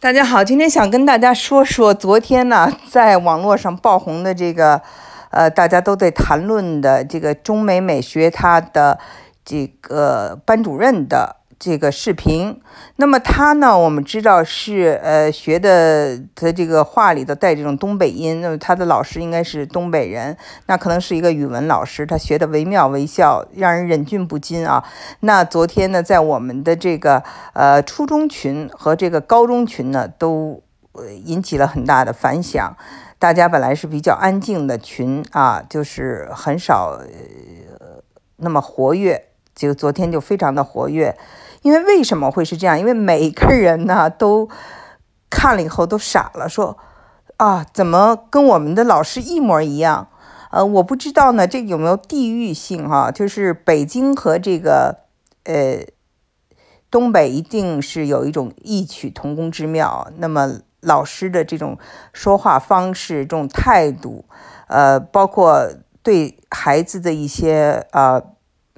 大家好，今天想跟大家说说昨天呢，在网络上爆红的这个，呃，大家都在谈论的这个中美美学它的这个班主任的。这个视频，那么他呢？我们知道是呃学的，他这个话里头带这种东北音。那么他的老师应该是东北人，那可能是一个语文老师，他学的惟妙惟肖，让人忍俊不禁啊。那昨天呢，在我们的这个呃初中群和这个高中群呢，都引起了很大的反响。大家本来是比较安静的群啊，就是很少那么活跃，就昨天就非常的活跃。因为为什么会是这样？因为每个人呢都看了以后都傻了，说啊，怎么跟我们的老师一模一样？呃，我不知道呢，这有没有地域性哈？就是北京和这个呃东北一定是有一种异曲同工之妙。那么老师的这种说话方式、这种态度，呃，包括对孩子的一些啊，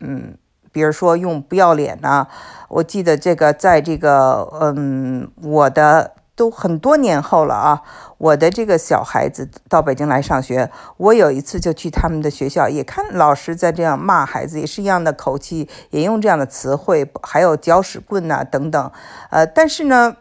嗯。比如说用不要脸呐，我记得这个在这个嗯，我的都很多年后了啊，我的这个小孩子到北京来上学，我有一次就去他们的学校，也看老师在这样骂孩子，也是一样的口气，也用这样的词汇，还有搅屎棍呐等等，呃，但是呢，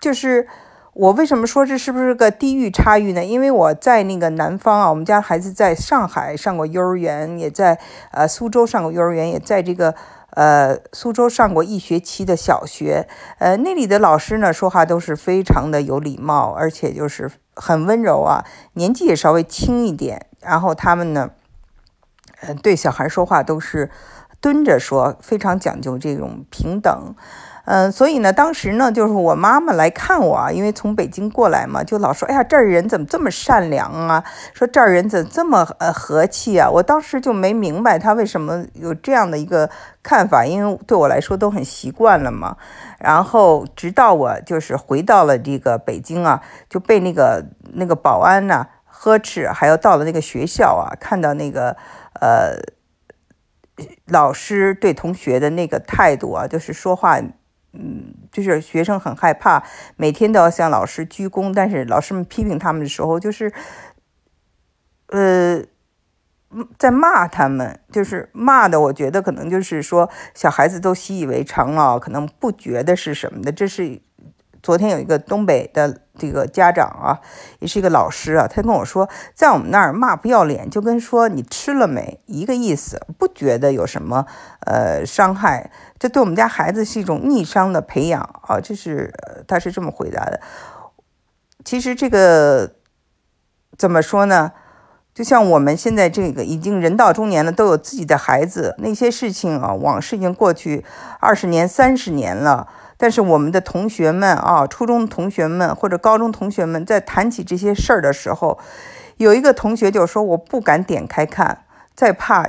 就是。我为什么说这是不是个地域差异呢？因为我在那个南方啊，我们家孩子在上海上过幼儿园，也在呃苏州上过幼儿园，也在这个呃苏州上过一学期的小学。呃，那里的老师呢，说话都是非常的有礼貌，而且就是很温柔啊，年纪也稍微轻一点。然后他们呢，呃，对小孩说话都是蹲着说，非常讲究这种平等。嗯，所以呢，当时呢，就是我妈妈来看我啊，因为从北京过来嘛，就老说，哎呀，这儿人怎么这么善良啊？说这儿人怎么这么呃和气啊？我当时就没明白他为什么有这样的一个看法，因为对我来说都很习惯了嘛。然后直到我就是回到了这个北京啊，就被那个那个保安呢呵斥，还有到了那个学校啊，看到那个呃老师对同学的那个态度啊，就是说话。就是学生很害怕，每天都要向老师鞠躬。但是老师们批评他们的时候，就是，呃，在骂他们，就是骂的。我觉得可能就是说，小孩子都习以为常了，可能不觉得是什么的。这是。昨天有一个东北的这个家长啊，也是一个老师啊，他跟我说，在我们那儿骂不要脸，就跟说你吃了没一个意思，不觉得有什么呃伤害。这对我们家孩子是一种逆商的培养啊，这是他是这么回答的。其实这个怎么说呢？就像我们现在这个已经人到中年了，都有自己的孩子，那些事情啊，往事已经过去二十年、三十年了。但是我们的同学们啊，初中同学们或者高中同学们在谈起这些事儿的时候，有一个同学就说：“我不敢点开看，再怕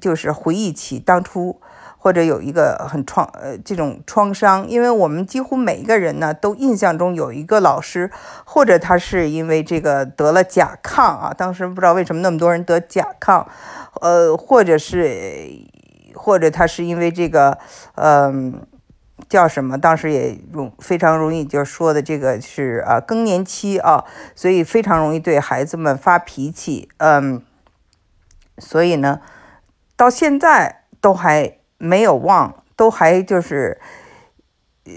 就是回忆起当初，或者有一个很创呃这种创伤，因为我们几乎每一个人呢都印象中有一个老师，或者他是因为这个得了甲亢啊，当时不知道为什么那么多人得甲亢，呃，或者是或者他是因为这个嗯。”叫什么？当时也容非常容易，就说的这个是啊更年期啊，所以非常容易对孩子们发脾气。嗯，所以呢，到现在都还没有忘，都还就是呃，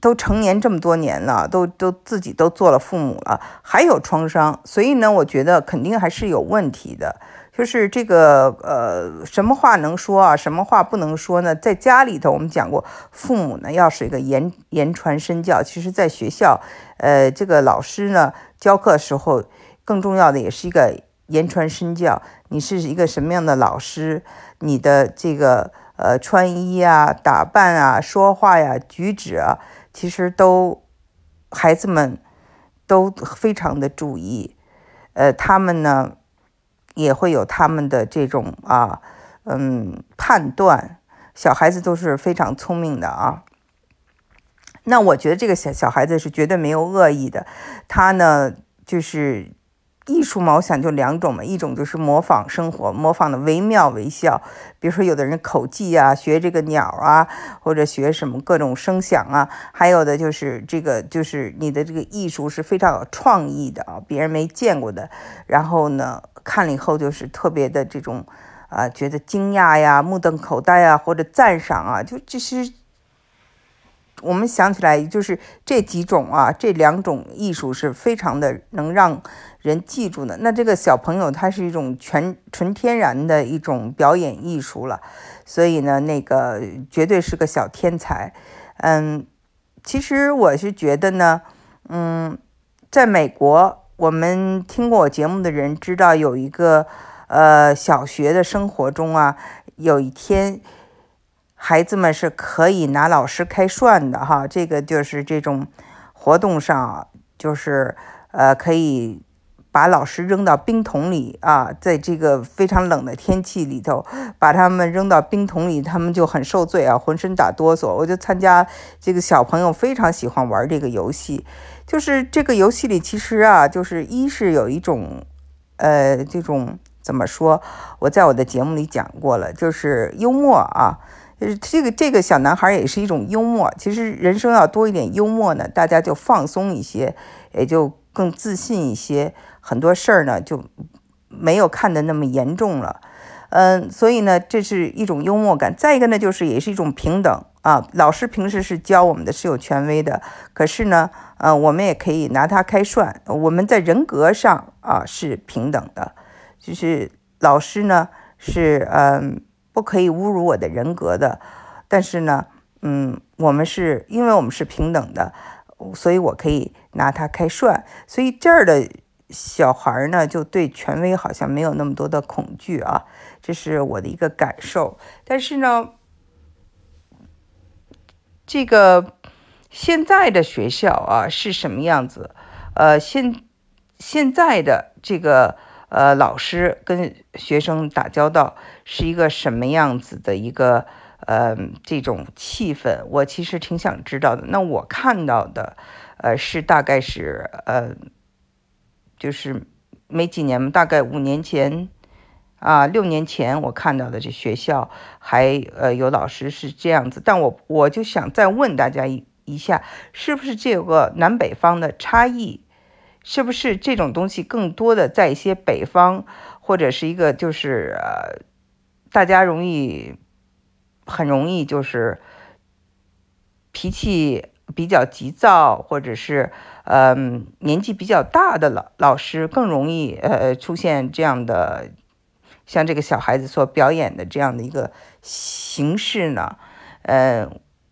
都成年这么多年了，都都自己都做了父母了，还有创伤。所以呢，我觉得肯定还是有问题的。就是这个呃，什么话能说啊？什么话不能说呢？在家里头，我们讲过，父母呢要是一个言言传身教。其实，在学校，呃，这个老师呢教课时候，更重要的也是一个言传身教。你是一个什么样的老师？你的这个呃穿衣啊、打扮啊、说话呀、举止啊，其实都孩子们都非常的注意。呃，他们呢。也会有他们的这种啊，嗯，判断，小孩子都是非常聪明的啊。那我觉得这个小小孩子是绝对没有恶意的，他呢就是艺术嘛，我想就两种嘛，一种就是模仿生活，模仿的惟妙惟肖。比如说，有的人口技啊，学这个鸟啊，或者学什么各种声响啊；还有的就是这个，就是你的这个艺术是非常有创意的啊，别人没见过的。然后呢，看了以后就是特别的这种啊，觉得惊讶呀、目瞪口呆啊，或者赞赏啊，就这是。我们想起来，就是这几种啊，这两种艺术是非常的能让人记住的。那这个小朋友他是一种全纯天然的一种表演艺术了，所以呢，那个绝对是个小天才。嗯，其实我是觉得呢，嗯，在美国，我们听过我节目的人知道有一个呃小学的生活中啊，有一天。孩子们是可以拿老师开涮的哈，这个就是这种活动上，就是呃可以把老师扔到冰桶里啊，在这个非常冷的天气里头，把他们扔到冰桶里，他们就很受罪啊，浑身打哆嗦。我就参加这个小朋友非常喜欢玩这个游戏，就是这个游戏里其实啊，就是一是有一种呃这种怎么说，我在我的节目里讲过了，就是幽默啊。就是这个这个小男孩也是一种幽默。其实人生要多一点幽默呢，大家就放松一些，也就更自信一些。很多事儿呢就没有看得那么严重了。嗯，所以呢，这是一种幽默感。再一个呢，就是也是一种平等啊。老师平时是教我们的，是有权威的。可是呢，呃，我们也可以拿他开涮。我们在人格上啊是平等的，就是老师呢是嗯。不可以侮辱我的人格的，但是呢，嗯，我们是因为我们是平等的，所以我可以拿他开涮。所以这儿的小孩呢，就对权威好像没有那么多的恐惧啊，这是我的一个感受。但是呢，这个现在的学校啊是什么样子？呃，现现在的这个。呃，老师跟学生打交道是一个什么样子的一个呃这种气氛？我其实挺想知道的。那我看到的，呃，是大概是呃，就是没几年大概五年前啊，六年前我看到的这学校还呃有老师是这样子。但我我就想再问大家一一下，是不是这个南北方的差异？是不是这种东西更多的在一些北方，或者是一个就是呃，大家容易很容易就是脾气比较急躁，或者是嗯年纪比较大的老老师更容易呃出现这样的像这个小孩子所表演的这样的一个形式呢？呃，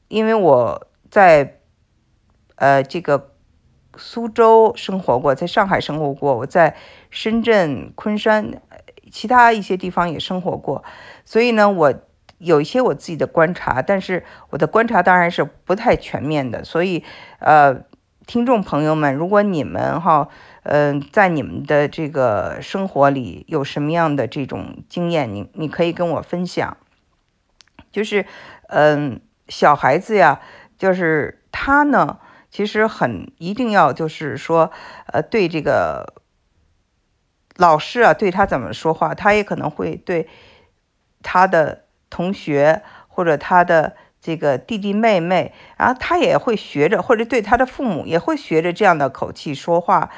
因为我在呃这个。苏州生活过，在上海生活过，我在深圳、昆山，其他一些地方也生活过，所以呢，我有一些我自己的观察，但是我的观察当然是不太全面的。所以，呃，听众朋友们，如果你们哈，嗯，在你们的这个生活里有什么样的这种经验，你你可以跟我分享。就是，嗯，小孩子呀，就是他呢。其实很一定要就是说，呃，对这个老师啊，对他怎么说话，他也可能会对他的同学或者他的这个弟弟妹妹，然后他也会学着，或者对他的父母也会学着这样的口气说话，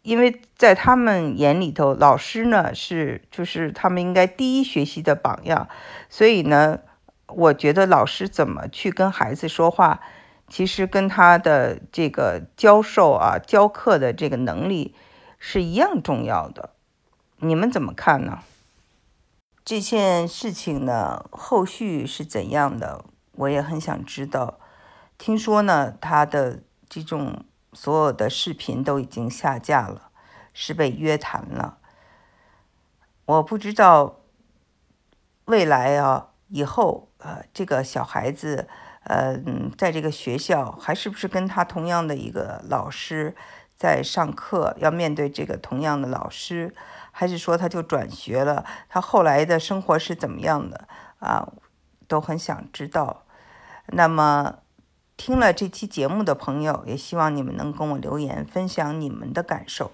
因为在他们眼里头，老师呢是就是他们应该第一学习的榜样，所以呢，我觉得老师怎么去跟孩子说话。其实跟他的这个教授啊、教课的这个能力是一样重要的，你们怎么看呢？这件事情呢，后续是怎样的？我也很想知道。听说呢，他的这种所有的视频都已经下架了，是被约谈了。我不知道未来啊，以后呃，这个小孩子。呃，在这个学校还是不是跟他同样的一个老师在上课，要面对这个同样的老师，还是说他就转学了？他后来的生活是怎么样的啊？都很想知道。那么，听了这期节目的朋友，也希望你们能跟我留言分享你们的感受。